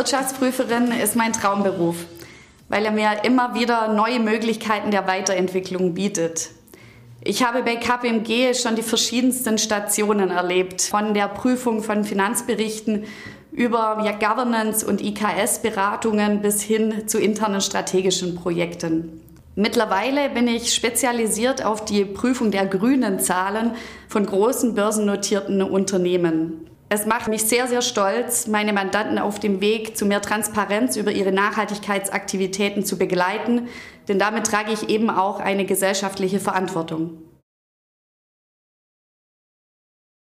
Wirtschaftsprüferin ist mein Traumberuf, weil er mir immer wieder neue Möglichkeiten der Weiterentwicklung bietet. Ich habe bei KPMG schon die verschiedensten Stationen erlebt, von der Prüfung von Finanzberichten über Governance und IKS-Beratungen bis hin zu internen strategischen Projekten. Mittlerweile bin ich spezialisiert auf die Prüfung der grünen Zahlen von großen börsennotierten Unternehmen. Es macht mich sehr, sehr stolz, meine Mandanten auf dem Weg zu mehr Transparenz über ihre Nachhaltigkeitsaktivitäten zu begleiten, denn damit trage ich eben auch eine gesellschaftliche Verantwortung.